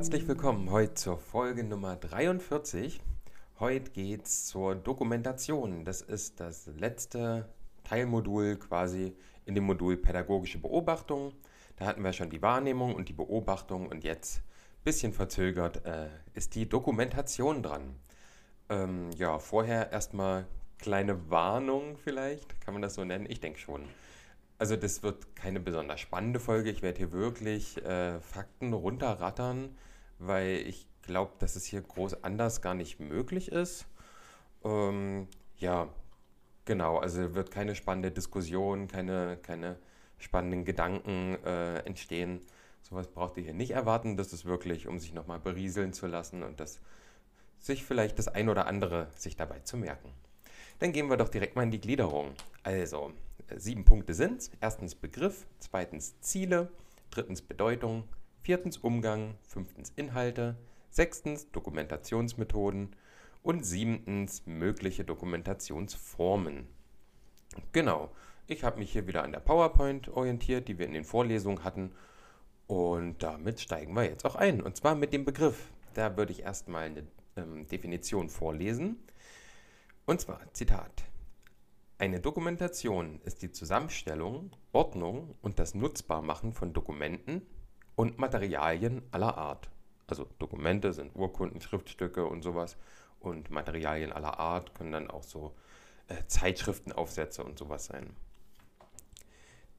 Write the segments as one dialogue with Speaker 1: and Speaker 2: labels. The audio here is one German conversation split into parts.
Speaker 1: herzlich willkommen heute zur Folge Nummer 43. Heute geht es zur Dokumentation. Das ist das letzte Teilmodul quasi in dem Modul Pädagogische Beobachtung. Da hatten wir schon die Wahrnehmung und die Beobachtung und jetzt, bisschen verzögert, äh, ist die Dokumentation dran. Ähm, ja, vorher erstmal kleine Warnung vielleicht, kann man das so nennen? Ich denke schon. Also das wird keine besonders spannende Folge. Ich werde hier wirklich äh, Fakten runterrattern, weil ich glaube, dass es hier groß anders gar nicht möglich ist. Ähm, ja, genau. Also wird keine spannende Diskussion, keine, keine spannenden Gedanken äh, entstehen. Sowas braucht ihr hier nicht erwarten. Das ist wirklich, um sich nochmal berieseln zu lassen und das sich vielleicht das ein oder andere sich dabei zu merken. Dann gehen wir doch direkt mal in die Gliederung. Also, sieben Punkte sind es. Erstens Begriff, zweitens Ziele, drittens Bedeutung, viertens Umgang, fünftens Inhalte, sechstens Dokumentationsmethoden und siebtens mögliche Dokumentationsformen. Genau, ich habe mich hier wieder an der PowerPoint orientiert, die wir in den Vorlesungen hatten. Und damit steigen wir jetzt auch ein. Und zwar mit dem Begriff. Da würde ich erstmal eine ähm, Definition vorlesen. Und zwar, Zitat, eine Dokumentation ist die Zusammenstellung, Ordnung und das Nutzbarmachen von Dokumenten und Materialien aller Art. Also Dokumente sind Urkunden, Schriftstücke und sowas und Materialien aller Art können dann auch so äh, Zeitschriftenaufsätze und sowas sein.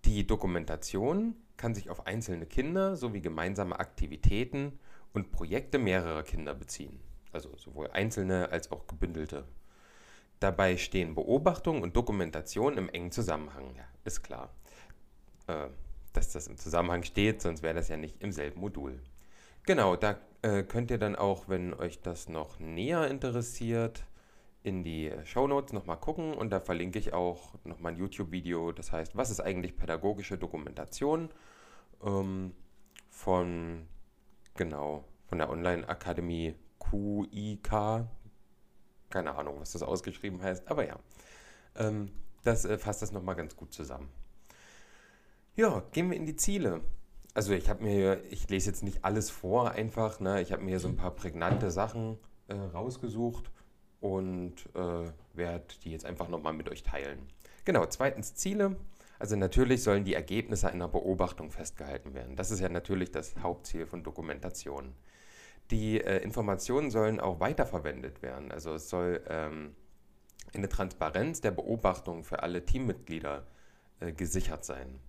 Speaker 1: Die Dokumentation kann sich auf einzelne Kinder sowie gemeinsame Aktivitäten und Projekte mehrerer Kinder beziehen. Also sowohl einzelne als auch gebündelte Dabei stehen Beobachtung und Dokumentation im engen Zusammenhang. Ja, ist klar, äh, dass das im Zusammenhang steht, sonst wäre das ja nicht im selben Modul. Genau, da äh, könnt ihr dann auch, wenn euch das noch näher interessiert, in die Shownotes nochmal gucken und da verlinke ich auch nochmal ein YouTube-Video, das heißt, was ist eigentlich pädagogische Dokumentation ähm, von, genau, von der Online-Akademie QIK, keine Ahnung, was das ausgeschrieben heißt, aber ja. Ähm, das äh, fasst das nochmal ganz gut zusammen. Ja, gehen wir in die Ziele. Also ich habe mir, ich lese jetzt nicht alles vor einfach, ne? ich habe mir so ein paar prägnante Sachen äh, rausgesucht und äh, werde die jetzt einfach nochmal mit euch teilen. Genau, zweitens Ziele. Also natürlich sollen die Ergebnisse einer Beobachtung festgehalten werden. Das ist ja natürlich das Hauptziel von Dokumentation die äh, Informationen sollen auch weiterverwendet werden. Also es soll ähm, eine Transparenz der Beobachtung für alle Teammitglieder äh, gesichert sein.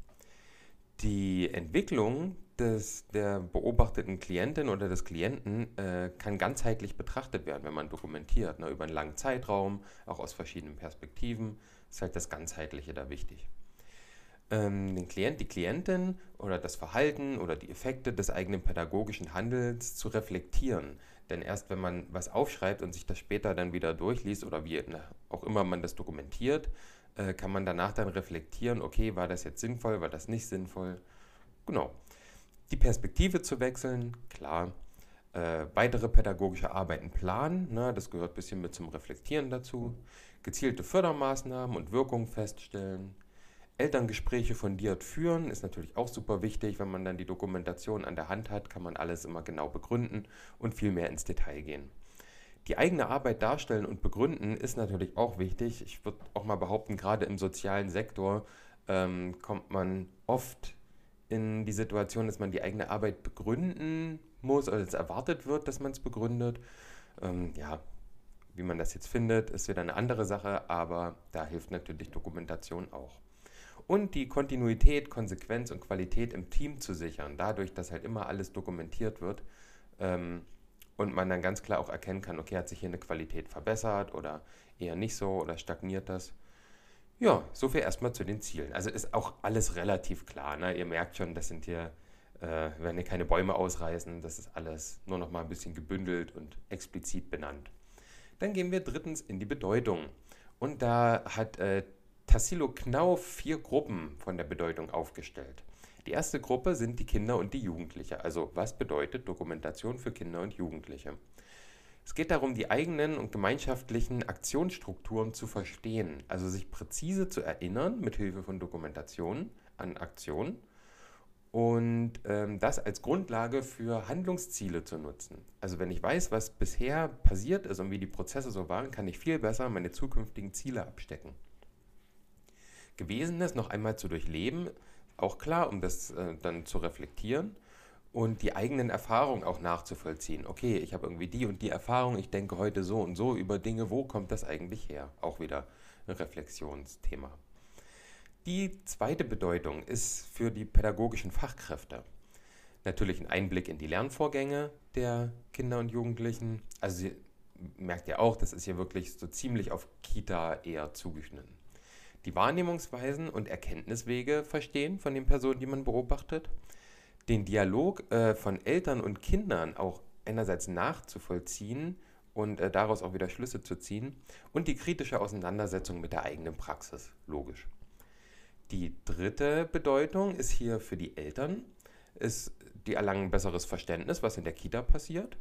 Speaker 1: Die Entwicklung des, der beobachteten Klientin oder des Klienten äh, kann ganzheitlich betrachtet werden, wenn man dokumentiert, ne, über einen langen Zeitraum, auch aus verschiedenen Perspektiven. Ist halt das Ganzheitliche da wichtig ähm, den Klient, die Klientin oder das Verhalten oder die Effekte des eigenen pädagogischen Handels zu reflektieren. Denn erst wenn man was aufschreibt und sich das später dann wieder durchliest oder wie auch immer man das dokumentiert, äh, kann man danach dann reflektieren, okay, war das jetzt sinnvoll, war das nicht sinnvoll. Genau. Die Perspektive zu wechseln, klar. Äh, weitere pädagogische Arbeiten planen, ne, das gehört ein bisschen mit zum Reflektieren dazu. Gezielte Fördermaßnahmen und Wirkungen feststellen Elterngespräche fundiert führen ist natürlich auch super wichtig. Wenn man dann die Dokumentation an der Hand hat, kann man alles immer genau begründen und viel mehr ins Detail gehen. Die eigene Arbeit darstellen und begründen ist natürlich auch wichtig. Ich würde auch mal behaupten, gerade im sozialen Sektor ähm, kommt man oft in die Situation, dass man die eigene Arbeit begründen muss oder es erwartet wird, dass man es begründet. Ähm, ja, wie man das jetzt findet, ist wieder eine andere Sache, aber da hilft natürlich Dokumentation auch und die Kontinuität, Konsequenz und Qualität im Team zu sichern, dadurch, dass halt immer alles dokumentiert wird ähm, und man dann ganz klar auch erkennen kann, okay, hat sich hier eine Qualität verbessert oder eher nicht so oder stagniert das. Ja, soviel erstmal zu den Zielen. Also ist auch alles relativ klar. Ne? Ihr merkt schon, das sind hier, äh, werden hier keine Bäume ausreißen, das ist alles nur noch mal ein bisschen gebündelt und explizit benannt. Dann gehen wir drittens in die Bedeutung. Und da hat äh, Tassilo Knauf vier Gruppen von der Bedeutung aufgestellt. Die erste Gruppe sind die Kinder und die Jugendliche. Also was bedeutet Dokumentation für Kinder und Jugendliche? Es geht darum, die eigenen und gemeinschaftlichen Aktionsstrukturen zu verstehen, also sich präzise zu erinnern mit Hilfe von Dokumentation an Aktionen und ähm, das als Grundlage für Handlungsziele zu nutzen. Also wenn ich weiß, was bisher passiert ist und wie die Prozesse so waren, kann ich viel besser meine zukünftigen Ziele abstecken. Gewesenes noch einmal zu durchleben, auch klar, um das äh, dann zu reflektieren und die eigenen Erfahrungen auch nachzuvollziehen. Okay, ich habe irgendwie die und die Erfahrung, ich denke heute so und so über Dinge, wo kommt das eigentlich her? Auch wieder ein Reflexionsthema. Die zweite Bedeutung ist für die pädagogischen Fachkräfte natürlich ein Einblick in die Lernvorgänge der Kinder und Jugendlichen. Also merkt ja auch, das ist hier wirklich so ziemlich auf Kita eher zugeschnitten. Die Wahrnehmungsweisen und Erkenntniswege verstehen von den Personen, die man beobachtet. Den Dialog äh, von Eltern und Kindern auch einerseits nachzuvollziehen und äh, daraus auch wieder Schlüsse zu ziehen. Und die kritische Auseinandersetzung mit der eigenen Praxis, logisch. Die dritte Bedeutung ist hier für die Eltern, ist, die erlangen besseres Verständnis, was in der Kita passiert.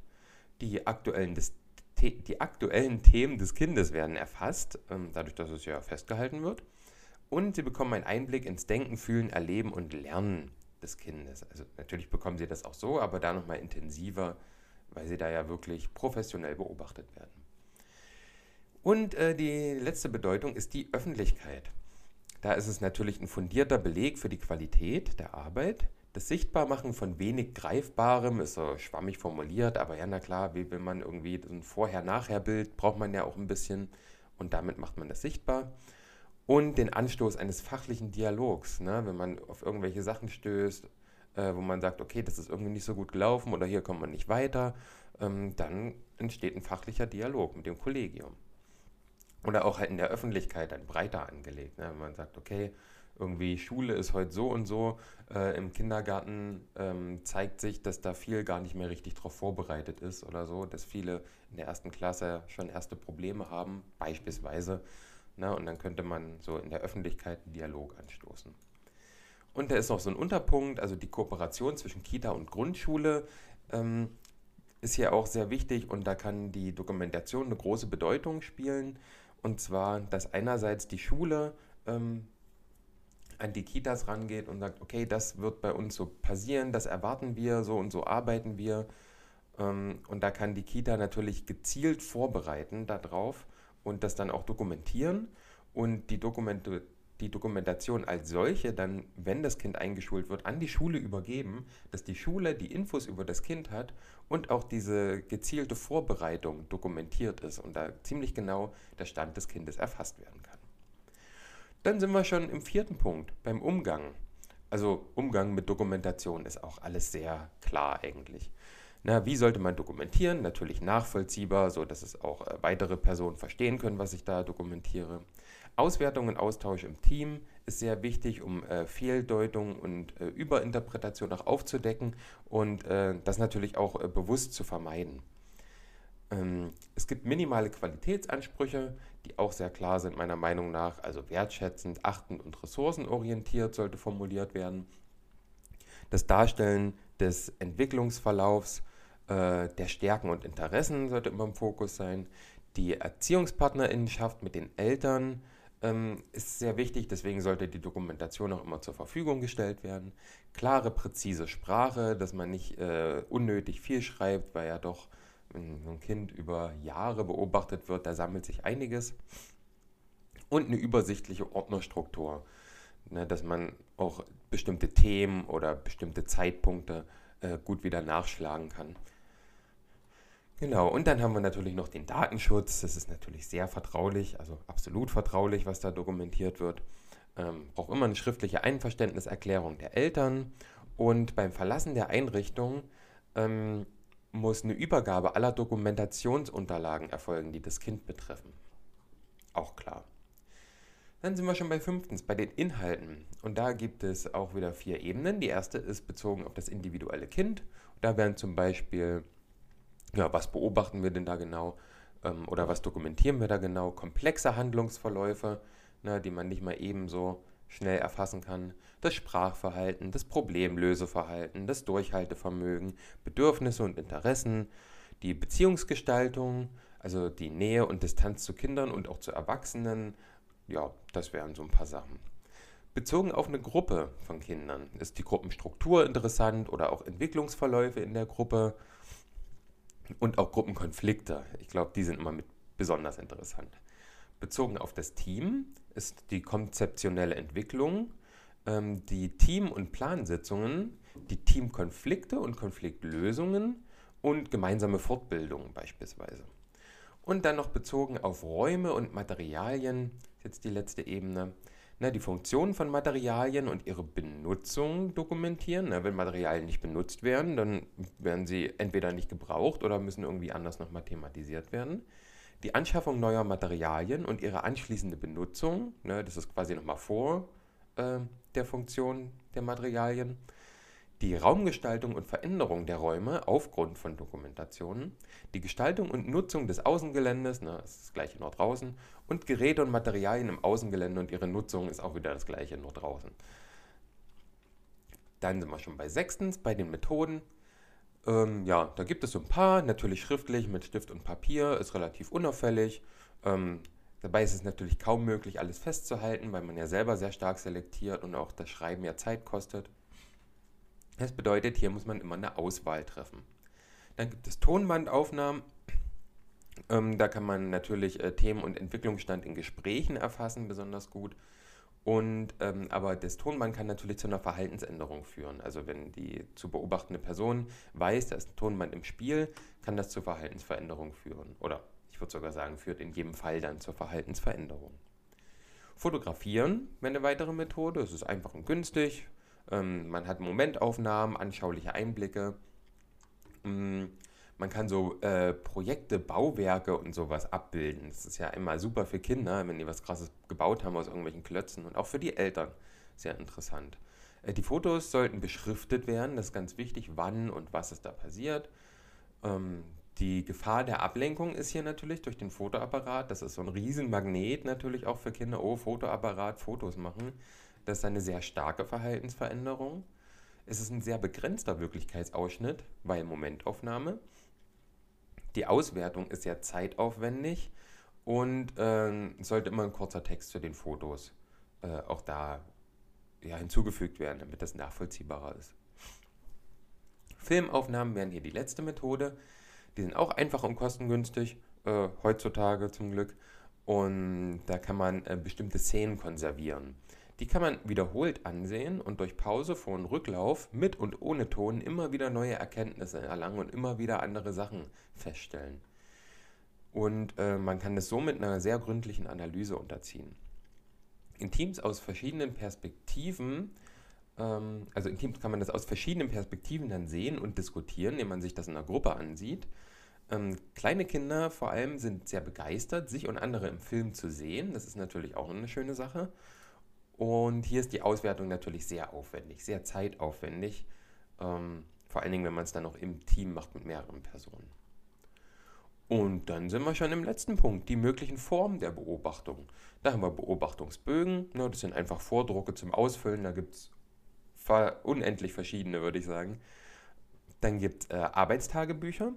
Speaker 1: Die aktuellen, des, die aktuellen Themen des Kindes werden erfasst, ähm, dadurch, dass es ja festgehalten wird. Und sie bekommen einen Einblick ins Denken, Fühlen, Erleben und Lernen des Kindes. Also natürlich bekommen sie das auch so, aber da nochmal intensiver, weil sie da ja wirklich professionell beobachtet werden. Und äh, die letzte Bedeutung ist die Öffentlichkeit. Da ist es natürlich ein fundierter Beleg für die Qualität der Arbeit. Das Sichtbarmachen von wenig Greifbarem ist so schwammig formuliert, aber ja, na klar, wie will man irgendwie so ein Vorher-Nachher-Bild, braucht man ja auch ein bisschen und damit macht man das sichtbar. Und den Anstoß eines fachlichen Dialogs, ne? wenn man auf irgendwelche Sachen stößt, äh, wo man sagt, okay, das ist irgendwie nicht so gut gelaufen oder hier kommt man nicht weiter, ähm, dann entsteht ein fachlicher Dialog mit dem Kollegium. Oder auch halt in der Öffentlichkeit dann breiter angelegt. Ne? Wenn man sagt, okay, irgendwie Schule ist heute so und so, äh, im Kindergarten ähm, zeigt sich, dass da viel gar nicht mehr richtig darauf vorbereitet ist oder so, dass viele in der ersten Klasse schon erste Probleme haben, beispielsweise. Ne? Und dann könnte man so in der Öffentlichkeit einen Dialog anstoßen. Und da ist noch so ein Unterpunkt, also die Kooperation zwischen Kita und Grundschule ähm, ist hier auch sehr wichtig und da kann die Dokumentation eine große Bedeutung spielen. Und zwar, dass einerseits die Schule ähm, an die Kitas rangeht und sagt, okay, das wird bei uns so passieren, das erwarten wir, so und so arbeiten wir. Ähm, und da kann die Kita natürlich gezielt vorbereiten darauf und das dann auch dokumentieren. Und die Dokumente die Dokumentation als solche dann, wenn das Kind eingeschult wird, an die Schule übergeben, dass die Schule die Infos über das Kind hat und auch diese gezielte Vorbereitung dokumentiert ist und da ziemlich genau der Stand des Kindes erfasst werden kann. Dann sind wir schon im vierten Punkt, beim Umgang. Also Umgang mit Dokumentation ist auch alles sehr klar eigentlich. Na, wie sollte man dokumentieren? Natürlich nachvollziehbar, so dass es auch äh, weitere Personen verstehen können, was ich da dokumentiere. Auswertung und Austausch im Team ist sehr wichtig, um äh, Fehldeutung und äh, Überinterpretation auch aufzudecken und äh, das natürlich auch äh, bewusst zu vermeiden. Ähm, es gibt minimale Qualitätsansprüche, die auch sehr klar sind meiner Meinung nach, also wertschätzend, achtend und ressourcenorientiert sollte formuliert werden. Das Darstellen des Entwicklungsverlaufs äh, der Stärken und Interessen sollte immer im Fokus sein. Die Erziehungspartnerinnenschaft mit den Eltern ähm, ist sehr wichtig, deswegen sollte die Dokumentation auch immer zur Verfügung gestellt werden. Klare, präzise Sprache, dass man nicht äh, unnötig viel schreibt, weil ja doch, wenn ein Kind über Jahre beobachtet wird, da sammelt sich einiges. Und eine übersichtliche Ordnerstruktur, ne, dass man auch bestimmte Themen oder bestimmte Zeitpunkte äh, gut wieder nachschlagen kann. Genau, und dann haben wir natürlich noch den Datenschutz. Das ist natürlich sehr vertraulich, also absolut vertraulich, was da dokumentiert wird. Ähm, braucht immer eine schriftliche Einverständniserklärung der Eltern. Und beim Verlassen der Einrichtung ähm, muss eine Übergabe aller Dokumentationsunterlagen erfolgen, die das Kind betreffen. Auch klar. Dann sind wir schon bei fünftens, bei den Inhalten. Und da gibt es auch wieder vier Ebenen. Die erste ist bezogen auf das individuelle Kind. Da werden zum Beispiel ja, was beobachten wir denn da genau ähm, oder was dokumentieren wir da genau? Komplexe Handlungsverläufe, ne, die man nicht mal ebenso schnell erfassen kann. Das Sprachverhalten, das Problemlöseverhalten, das Durchhaltevermögen, Bedürfnisse und Interessen, die Beziehungsgestaltung, also die Nähe und Distanz zu Kindern und auch zu Erwachsenen. Ja, das wären so ein paar Sachen. Bezogen auf eine Gruppe von Kindern ist die Gruppenstruktur interessant oder auch Entwicklungsverläufe in der Gruppe und auch Gruppenkonflikte. Ich glaube, die sind immer mit besonders interessant. Bezogen auf das Team ist die konzeptionelle Entwicklung, ähm, die Team- und Plansitzungen, die Teamkonflikte und Konfliktlösungen und gemeinsame Fortbildungen beispielsweise. Und dann noch bezogen auf Räume und Materialien, jetzt die letzte Ebene, na, die Funktionen von Materialien und ihre Benutzung dokumentieren. Na, wenn Materialien nicht benutzt werden, dann werden sie entweder nicht gebraucht oder müssen irgendwie anders nochmal thematisiert werden. Die Anschaffung neuer Materialien und ihre anschließende Benutzung, ne, das ist quasi nochmal vor äh, der Funktion der Materialien die Raumgestaltung und Veränderung der Räume aufgrund von Dokumentationen, die Gestaltung und Nutzung des Außengeländes, ne, das ist das gleiche nur draußen, und Geräte und Materialien im Außengelände und ihre Nutzung ist auch wieder das gleiche nur draußen. Dann sind wir schon bei sechstens, bei den Methoden. Ähm, ja, da gibt es so ein paar, natürlich schriftlich mit Stift und Papier, ist relativ unauffällig. Ähm, dabei ist es natürlich kaum möglich, alles festzuhalten, weil man ja selber sehr stark selektiert und auch das Schreiben ja Zeit kostet. Das bedeutet, hier muss man immer eine Auswahl treffen. Dann gibt es Tonbandaufnahmen. Ähm, da kann man natürlich äh, Themen und Entwicklungsstand in Gesprächen erfassen, besonders gut. Und, ähm, aber das Tonband kann natürlich zu einer Verhaltensänderung führen. Also wenn die zu beobachtende Person weiß, da ist ein Tonband im Spiel, kann das zu Verhaltensveränderungen führen. Oder ich würde sogar sagen, führt in jedem Fall dann zur Verhaltensveränderung. Fotografieren wäre eine weitere Methode. Es ist einfach und günstig. Ähm, man hat Momentaufnahmen, anschauliche Einblicke. Mm, man kann so äh, Projekte, Bauwerke und sowas abbilden. Das ist ja immer super für Kinder, wenn die was Krasses gebaut haben aus irgendwelchen Klötzen und auch für die Eltern sehr interessant. Äh, die Fotos sollten beschriftet werden, das ist ganz wichtig, wann und was ist da passiert. Ähm, die Gefahr der Ablenkung ist hier natürlich durch den Fotoapparat. Das ist so ein Riesenmagnet natürlich auch für Kinder. Oh, Fotoapparat, Fotos machen. Das ist eine sehr starke Verhaltensveränderung. Es ist ein sehr begrenzter Wirklichkeitsausschnitt, weil Momentaufnahme. Die Auswertung ist sehr zeitaufwendig und äh, sollte immer ein kurzer Text zu den Fotos äh, auch da ja, hinzugefügt werden, damit das nachvollziehbarer ist. Filmaufnahmen wären hier die letzte Methode. Die sind auch einfach und kostengünstig, äh, heutzutage zum Glück. Und da kann man äh, bestimmte Szenen konservieren. Die kann man wiederholt ansehen und durch Pause, Vor- und Rücklauf mit und ohne Ton immer wieder neue Erkenntnisse erlangen und immer wieder andere Sachen feststellen. Und äh, man kann das somit einer sehr gründlichen Analyse unterziehen. In Teams aus verschiedenen Perspektiven, ähm, also in Teams kann man das aus verschiedenen Perspektiven dann sehen und diskutieren, indem man sich das in einer Gruppe ansieht. Ähm, kleine Kinder vor allem sind sehr begeistert, sich und andere im Film zu sehen. Das ist natürlich auch eine schöne Sache. Und hier ist die Auswertung natürlich sehr aufwendig, sehr zeitaufwendig. Ähm, vor allen Dingen, wenn man es dann noch im Team macht mit mehreren Personen. Und dann sind wir schon im letzten Punkt, die möglichen Formen der Beobachtung. Da haben wir Beobachtungsbögen, ne, das sind einfach Vordrucke zum Ausfüllen, da gibt es unendlich verschiedene, würde ich sagen. Dann gibt es äh, Arbeitstagebücher.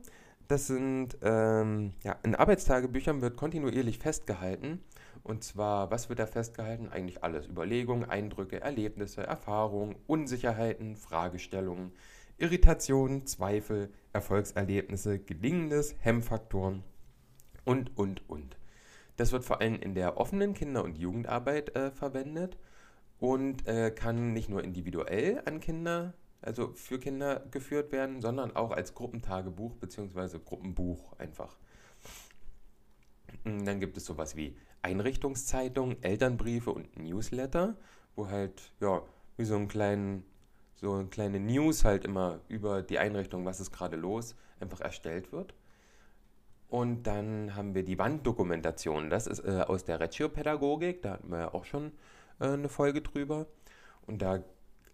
Speaker 1: Das sind, ähm, ja, in Arbeitstagebüchern wird kontinuierlich festgehalten, und zwar, was wird da festgehalten? Eigentlich alles. Überlegungen, Eindrücke, Erlebnisse, Erfahrungen, Unsicherheiten, Fragestellungen, Irritationen, Zweifel, Erfolgserlebnisse, Gelingendes, Hemmfaktoren und, und, und. Das wird vor allem in der offenen Kinder- und Jugendarbeit äh, verwendet und äh, kann nicht nur individuell an Kinder, also für Kinder geführt werden, sondern auch als Gruppentagebuch bzw. Gruppenbuch einfach. Dann gibt es sowas wie Einrichtungszeitungen, Elternbriefe und Newsletter, wo halt, ja, wie so ein kleinen, so eine kleine News halt immer über die Einrichtung, was ist gerade los, einfach erstellt wird. Und dann haben wir die Wanddokumentation. Das ist äh, aus der Reggio-Pädagogik, da hatten wir ja auch schon äh, eine Folge drüber. Und da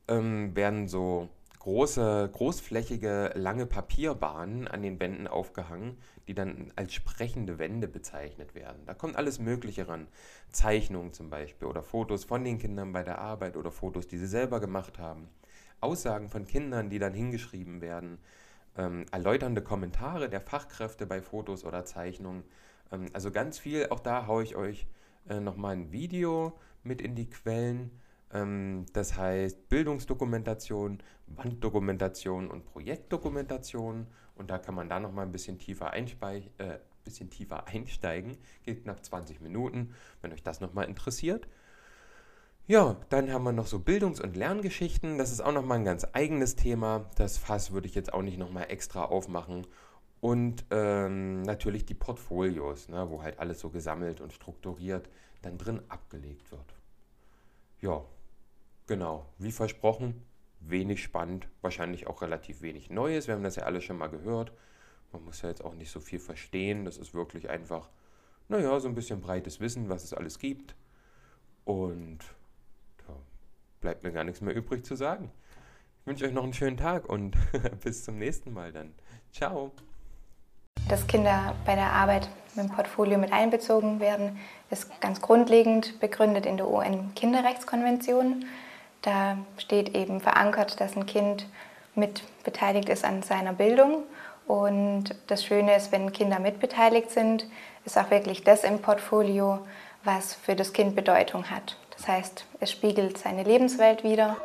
Speaker 1: ähm, werden so große, großflächige, lange Papierbahnen an den Wänden aufgehangen, die dann als sprechende Wände bezeichnet werden. Da kommt alles Mögliche ran. Zeichnungen zum Beispiel oder Fotos von den Kindern bei der Arbeit oder Fotos, die sie selber gemacht haben. Aussagen von Kindern, die dann hingeschrieben werden. Ähm, erläuternde Kommentare der Fachkräfte bei Fotos oder Zeichnungen. Ähm, also ganz viel, auch da haue ich euch äh, nochmal ein Video mit in die Quellen das heißt Bildungsdokumentation, Wanddokumentation und Projektdokumentation. Und da kann man da noch mal ein bisschen tiefer, äh, bisschen tiefer einsteigen. Geht knapp 20 Minuten, wenn euch das noch mal interessiert. Ja, dann haben wir noch so Bildungs- und Lerngeschichten. Das ist auch noch mal ein ganz eigenes Thema. Das Fass würde ich jetzt auch nicht noch mal extra aufmachen. Und ähm, natürlich die Portfolios, ne, wo halt alles so gesammelt und strukturiert dann drin abgelegt wird. Ja, genau, wie versprochen, wenig spannend, wahrscheinlich auch relativ wenig Neues. Wir haben das ja alle schon mal gehört. Man muss ja jetzt auch nicht so viel verstehen. Das ist wirklich einfach, naja, so ein bisschen breites Wissen, was es alles gibt. Und da bleibt mir gar nichts mehr übrig zu sagen. Ich wünsche euch noch einen schönen Tag und bis zum nächsten Mal dann. Ciao.
Speaker 2: Dass Kinder bei der Arbeit mit dem Portfolio mit einbezogen werden, ist ganz grundlegend begründet in der UN-Kinderrechtskonvention. Da steht eben verankert, dass ein Kind mit beteiligt ist an seiner Bildung. Und das Schöne ist, wenn Kinder mitbeteiligt sind, ist auch wirklich das im Portfolio, was für das Kind Bedeutung hat. Das heißt, es spiegelt seine Lebenswelt wider